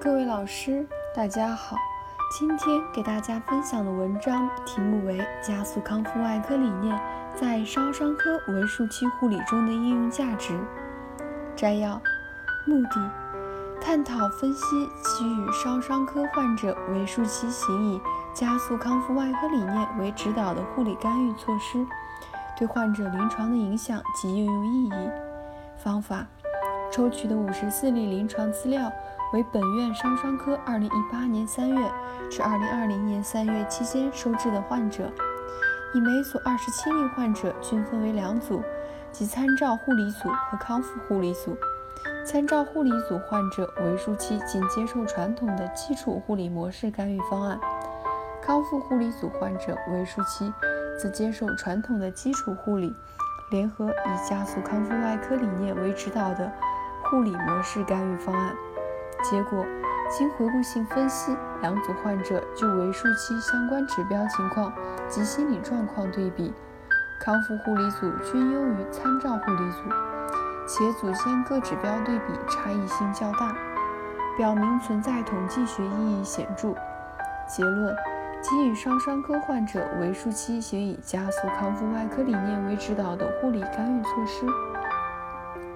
各位老师，大家好。今天给大家分享的文章题目为《加速康复外科理念在烧伤科为术期护理中的应用价值》。摘要：目的，探讨分析给予烧伤科患者为术期行以加速康复外科理念为指导的护理干预措施对患者临床的影响及应用意义。方法：抽取的五十四例临床资料。为本院烧伤科2018年3月至2020年3月期间收治的患者，以每组27例患者均分为两组，即参照护理组和康复护理组。参照护理组患者为术期仅接受传统的基础护理模式干预方案，康复护理组患者为术期则接受传统的基础护理，联合以加速康复外科理念为指导的护理模式干预方案。结果，经回顾性分析，两组患者就为术期相关指标情况及心理状况对比，康复护理组均优于参照护理组，且组间各指标对比差异性较大，表明存在统计学意义显著。结论：给予烧伤科患者为术期行以加速康复外科理念为指导的护理干预措施，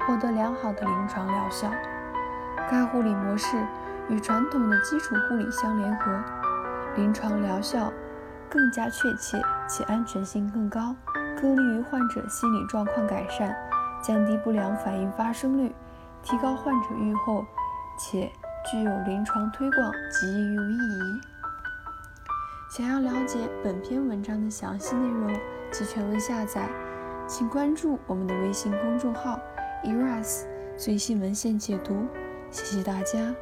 获得良好的临床疗效。该护理模式与传统的基础护理相联合，临床疗效更加确切且安全性更高，更利于患者心理状况改善，降低不良反应发生率，提高患者预后，且具有临床推广及应用意义。想要了解本篇文章的详细内容及全文下载，请关注我们的微信公众号 “eras 最新文献解读”。谢谢大家。